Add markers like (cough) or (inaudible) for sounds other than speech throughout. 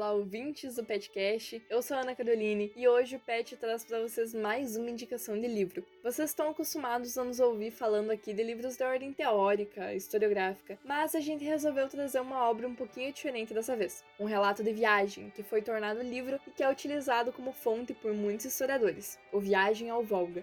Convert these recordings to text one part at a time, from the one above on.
Olá, ouvintes do Petcast. Eu sou a Ana Caroline e hoje o Pet traz para vocês mais uma indicação de livro. Vocês estão acostumados a nos ouvir falando aqui de livros de ordem teórica, historiográfica, mas a gente resolveu trazer uma obra um pouquinho diferente dessa vez. Um relato de viagem que foi tornado livro e que é utilizado como fonte por muitos historiadores. O Viagem ao Volga.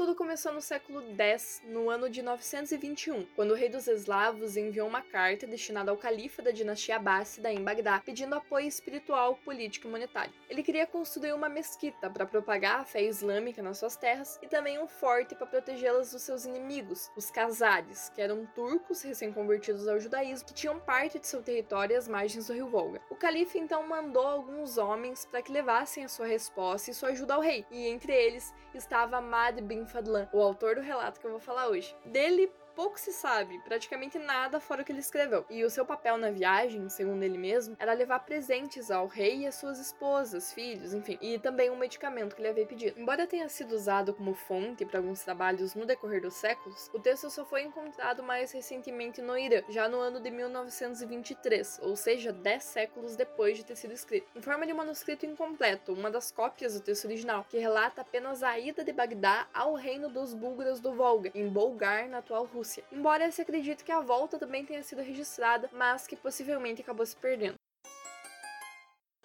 Tudo começou no século X, no ano de 921, quando o rei dos eslavos enviou uma carta destinada ao califa da dinastia Abássida em Bagdá, pedindo apoio espiritual, político e monetário. Ele queria construir uma mesquita para propagar a fé islâmica nas suas terras e também um forte para protegê-las dos seus inimigos, os Khazares, que eram turcos recém-convertidos ao judaísmo que tinham parte de seu território às margens do rio Volga. O califa então mandou alguns homens para que levassem a sua resposta e sua ajuda ao rei, e entre eles estava Mad bin Fadlan, o autor do relato que eu vou falar hoje. Dele pouco se sabe, praticamente nada fora o que ele escreveu. E o seu papel na viagem, segundo ele mesmo, era levar presentes ao rei e às suas esposas, filhos, enfim, e também um medicamento que ele havia pedido. Embora tenha sido usado como fonte para alguns trabalhos no decorrer dos séculos, o texto só foi encontrado mais recentemente no Irã, já no ano de 1923, ou seja, 10 séculos depois de ter sido escrito. Em forma de manuscrito incompleto, uma das cópias do texto original, que relata apenas a ida de Bagdá ao reino dos búlgaros do Volga, em Bulgar, na atual Rússia. Rússia, embora se acredite que a volta também tenha sido registrada, mas que possivelmente acabou se perdendo.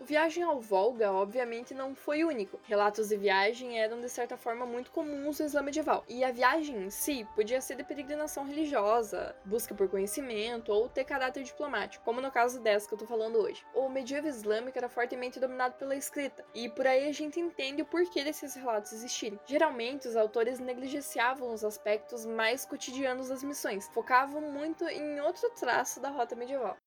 Viagem ao Volga, obviamente, não foi único. Relatos de viagem eram, de certa forma, muito comuns no Islã medieval. E a viagem em si podia ser de peregrinação religiosa, busca por conhecimento ou ter caráter diplomático, como no caso dessa que eu tô falando hoje. O medievo islâmico era fortemente dominado pela escrita, e por aí a gente entende o porquê desses relatos existirem. Geralmente, os autores negligenciavam os aspectos mais cotidianos das missões, focavam muito em outro traço da rota medieval.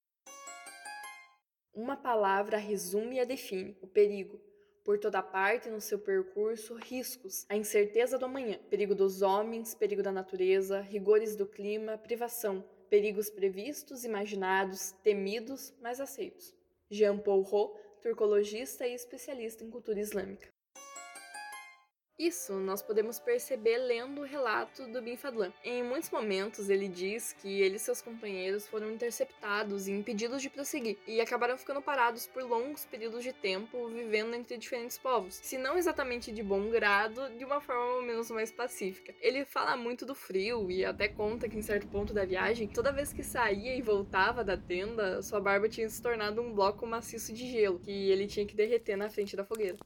Uma palavra resume e a define: o perigo. Por toda parte no seu percurso, riscos, a incerteza do amanhã, perigo dos homens, perigo da natureza, rigores do clima, privação, perigos previstos, imaginados, temidos, mas aceitos. Jean Paul Ro, turcologista e especialista em cultura islâmica. Isso nós podemos perceber lendo o relato do Bin Fadlan. Em muitos momentos ele diz que ele e seus companheiros foram interceptados e impedidos de prosseguir e acabaram ficando parados por longos períodos de tempo vivendo entre diferentes povos, se não exatamente de bom grado, de uma forma ao menos mais pacífica. Ele fala muito do frio e até conta que em certo ponto da viagem, toda vez que saía e voltava da tenda, sua barba tinha se tornado um bloco maciço de gelo que ele tinha que derreter na frente da fogueira.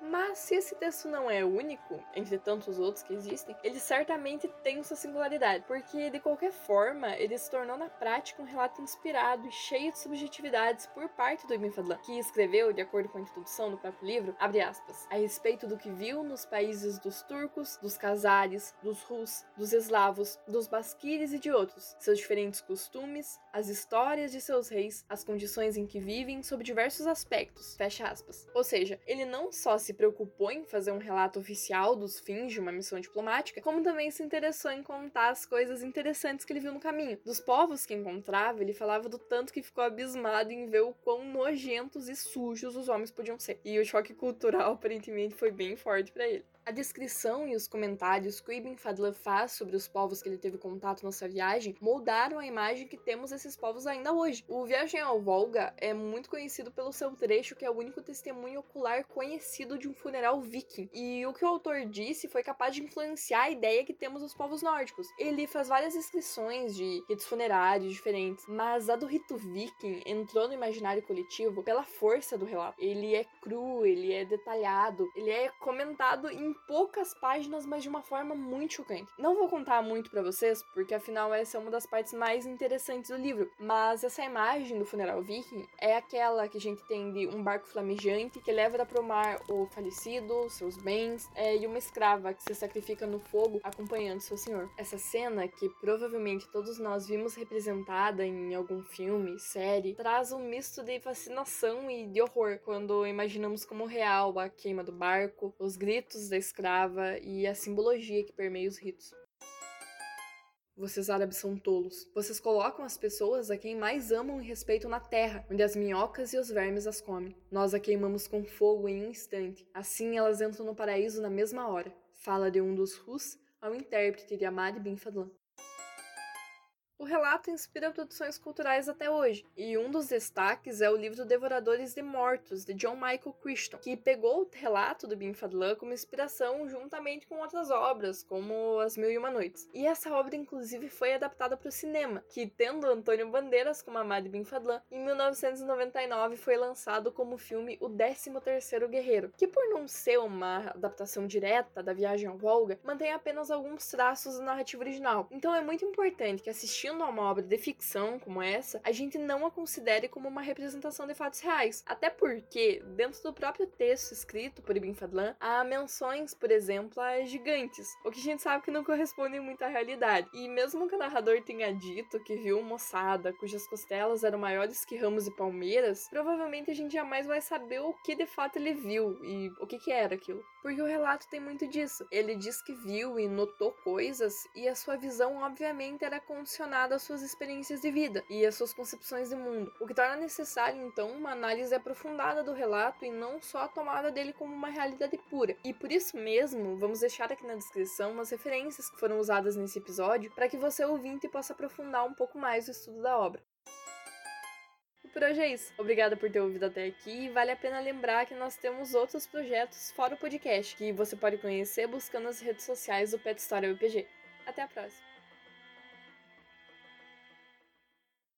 Mas se esse texto não é único, entre tantos outros que existem, ele certamente tem sua singularidade, porque de qualquer forma ele se tornou na prática um relato inspirado e cheio de subjetividades por parte do Ibn Fadlan, que escreveu, de acordo com a introdução do próprio livro, abre aspas, a respeito do que viu nos países dos turcos, dos cazares, dos rus, dos eslavos, dos basquires e de outros, seus diferentes costumes, as histórias de seus reis, as condições em que vivem sob diversos aspectos, fecha aspas. Ou seja, ele não só se preocupou em fazer um relato oficial dos fins de uma missão diplomática, como também se interessou em contar as coisas interessantes que ele viu no caminho. Dos povos que encontrava, ele falava do tanto que ficou abismado em ver o quão nojentos e sujos os homens podiam ser. E o choque cultural (laughs) aparentemente foi bem forte para ele. A descrição e os comentários que o Ibn Fadlan faz sobre os povos que ele teve contato nessa viagem moldaram a imagem que temos desses povos ainda hoje. O Viagem ao Volga é muito conhecido pelo seu trecho que é o único testemunho ocular conhecido de um funeral viking. E o que o autor disse foi capaz de influenciar a ideia que temos dos povos nórdicos. Ele faz várias descrições de ritos funerários diferentes, mas a do rito viking entrou no imaginário coletivo pela força do relato. Ele é cru, ele é detalhado, ele é comentado em poucas páginas, mas de uma forma muito chocante. Não vou contar muito para vocês, porque afinal essa é uma das partes mais interessantes do livro, mas essa imagem do funeral viking é aquela que a gente tem de um barco flamejante que leva para o mar o falecido, seus bens, é, e uma escrava que se sacrifica no fogo acompanhando seu senhor. Essa cena, que provavelmente todos nós vimos representada em algum filme, série, traz um misto de fascinação e de horror quando imaginamos como real a queima do barco, os gritos da escrava e a simbologia que permeia os ritos. Vocês árabes são tolos. Vocês colocam as pessoas a quem mais amam e respeitam na terra, onde as minhocas e os vermes as comem. Nós a queimamos com fogo em um instante. Assim elas entram no paraíso na mesma hora. Fala de um dos Rus ao intérprete de Ahmad bin Fadlan. O relato inspira produções culturais até hoje, e um dos destaques é o livro Devoradores de Mortos, de John Michael Crichton, que pegou o relato do Bin Fadlan como inspiração juntamente com outras obras, como As Mil e Uma Noites. E essa obra, inclusive, foi adaptada para o cinema, que, tendo Antônio Bandeiras como Amado Bin Fadlan, em 1999 foi lançado como filme O 13º Guerreiro, que por não ser uma adaptação direta da Viagem ao Volga, mantém apenas alguns traços da narrativa original. Então é muito importante que assistindo assistindo a uma obra de ficção como essa, a gente não a considere como uma representação de fatos reais. Até porque, dentro do próprio texto escrito por Ibn Fadlan, há menções, por exemplo, a gigantes, o que a gente sabe que não corresponde muito à realidade. E mesmo que o narrador tenha dito que viu moçada cujas costelas eram maiores que ramos e palmeiras, provavelmente a gente jamais vai saber o que de fato ele viu e o que, que era aquilo. Porque o relato tem muito disso. Ele diz que viu e notou coisas e a sua visão, obviamente, era condicionada às suas experiências de vida e às suas concepções de mundo, o que torna necessário então uma análise aprofundada do relato e não só a tomada dele como uma realidade pura. E por isso mesmo, vamos deixar aqui na descrição umas referências que foram usadas nesse episódio para que você ouvinte possa aprofundar um pouco mais o estudo da obra. Por hoje é isso. Obrigada por ter ouvido até aqui e vale a pena lembrar que nós temos outros projetos fora o podcast que você pode conhecer buscando as redes sociais do Pet Story UPG. Até a próxima!